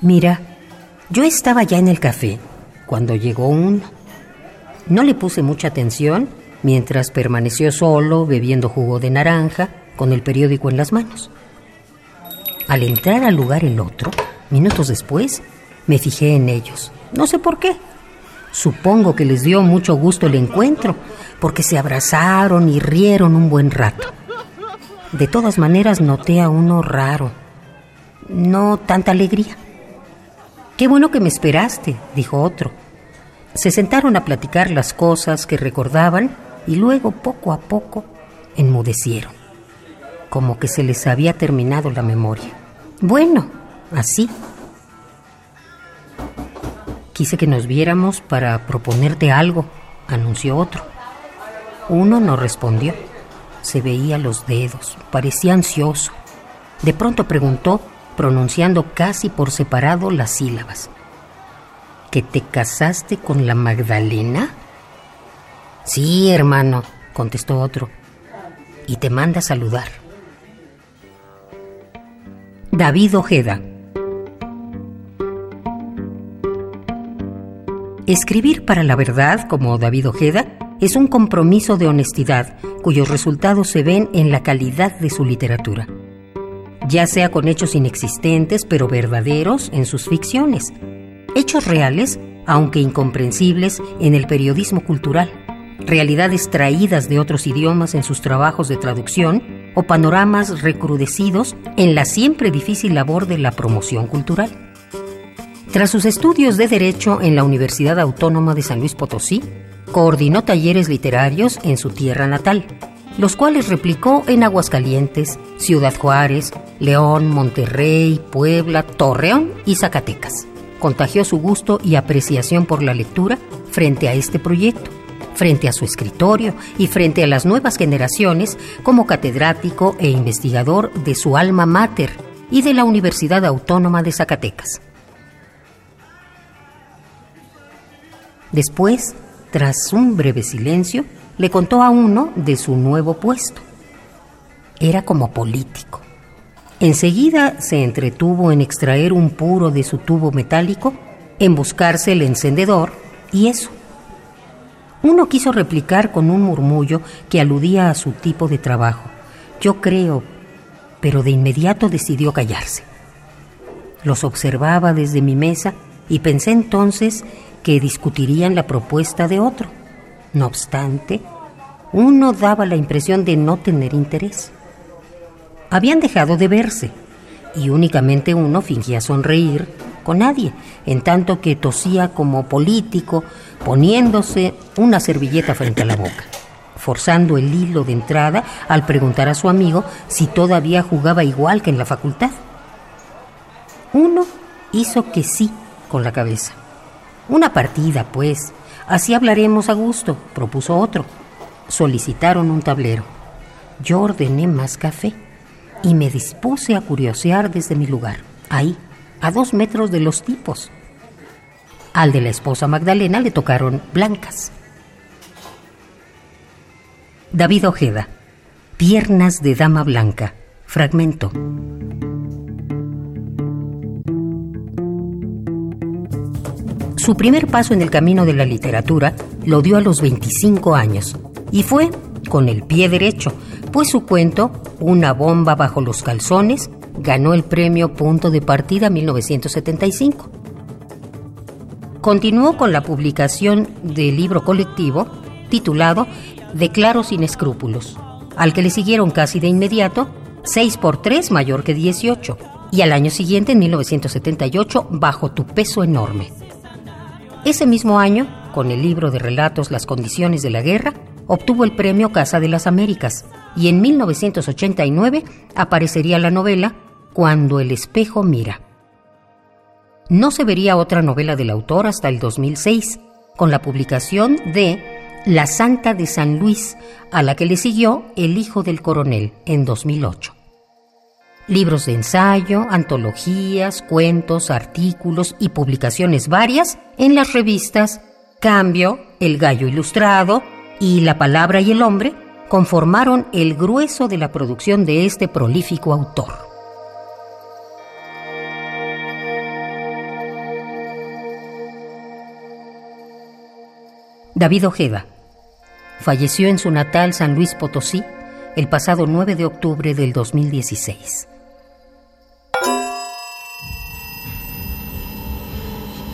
Mira, yo estaba ya en el café cuando llegó uno. No le puse mucha atención mientras permaneció solo bebiendo jugo de naranja con el periódico en las manos. Al entrar al lugar el otro, minutos después, me fijé en ellos. No sé por qué. Supongo que les dio mucho gusto el encuentro, porque se abrazaron y rieron un buen rato. De todas maneras noté a uno raro. No tanta alegría. Qué bueno que me esperaste, dijo otro. Se sentaron a platicar las cosas que recordaban y luego, poco a poco, enmudecieron, como que se les había terminado la memoria. Bueno, así. Quise que nos viéramos para proponerte algo, anunció otro. Uno no respondió. Se veía los dedos, parecía ansioso. De pronto preguntó, pronunciando casi por separado las sílabas. ¿Que te casaste con la Magdalena? Sí, hermano, contestó otro. Y te manda a saludar. David Ojeda. Escribir para la verdad, como David Ojeda, es un compromiso de honestidad cuyos resultados se ven en la calidad de su literatura, ya sea con hechos inexistentes pero verdaderos en sus ficciones, hechos reales aunque incomprensibles en el periodismo cultural, realidades traídas de otros idiomas en sus trabajos de traducción o panoramas recrudecidos en la siempre difícil labor de la promoción cultural. Tras sus estudios de Derecho en la Universidad Autónoma de San Luis Potosí, coordinó talleres literarios en su tierra natal, los cuales replicó en Aguascalientes, Ciudad Juárez, León, Monterrey, Puebla, Torreón y Zacatecas. Contagió su gusto y apreciación por la lectura frente a este proyecto frente a su escritorio y frente a las nuevas generaciones como catedrático e investigador de su alma mater y de la Universidad Autónoma de Zacatecas. Después, tras un breve silencio, le contó a uno de su nuevo puesto. Era como político. Enseguida se entretuvo en extraer un puro de su tubo metálico, en buscarse el encendedor y eso. Uno quiso replicar con un murmullo que aludía a su tipo de trabajo. Yo creo, pero de inmediato decidió callarse. Los observaba desde mi mesa y pensé entonces que discutirían la propuesta de otro. No obstante, uno daba la impresión de no tener interés. Habían dejado de verse y únicamente uno fingía sonreír con nadie, en tanto que tosía como político, poniéndose una servilleta frente a la boca, forzando el hilo de entrada al preguntar a su amigo si todavía jugaba igual que en la facultad. Uno hizo que sí con la cabeza. Una partida, pues. Así hablaremos a gusto, propuso otro. Solicitaron un tablero. Yo ordené más café y me dispuse a curiosear desde mi lugar, ahí, a dos metros de los tipos. Al de la esposa Magdalena le tocaron blancas. David Ojeda, Piernas de Dama Blanca, fragmento. Su primer paso en el camino de la literatura lo dio a los 25 años y fue con el pie derecho, pues su cuento, Una bomba bajo los calzones, ganó el premio Punto de Partida 1975. Continuó con la publicación del libro colectivo titulado Declaro sin escrúpulos, al que le siguieron casi de inmediato 6 por 3 mayor que 18 y al año siguiente, en 1978, Bajo tu peso enorme. Ese mismo año, con el libro de relatos Las condiciones de la guerra, obtuvo el premio Casa de las Américas y en 1989 aparecería la novela Cuando el espejo mira. No se vería otra novela del autor hasta el 2006, con la publicación de La Santa de San Luis, a la que le siguió El Hijo del Coronel en 2008 libros de ensayo, antologías, cuentos, artículos y publicaciones varias en las revistas Cambio, El Gallo Ilustrado y La Palabra y el Hombre conformaron el grueso de la producción de este prolífico autor. David Ojeda. Falleció en su natal San Luis Potosí el pasado 9 de octubre del 2016.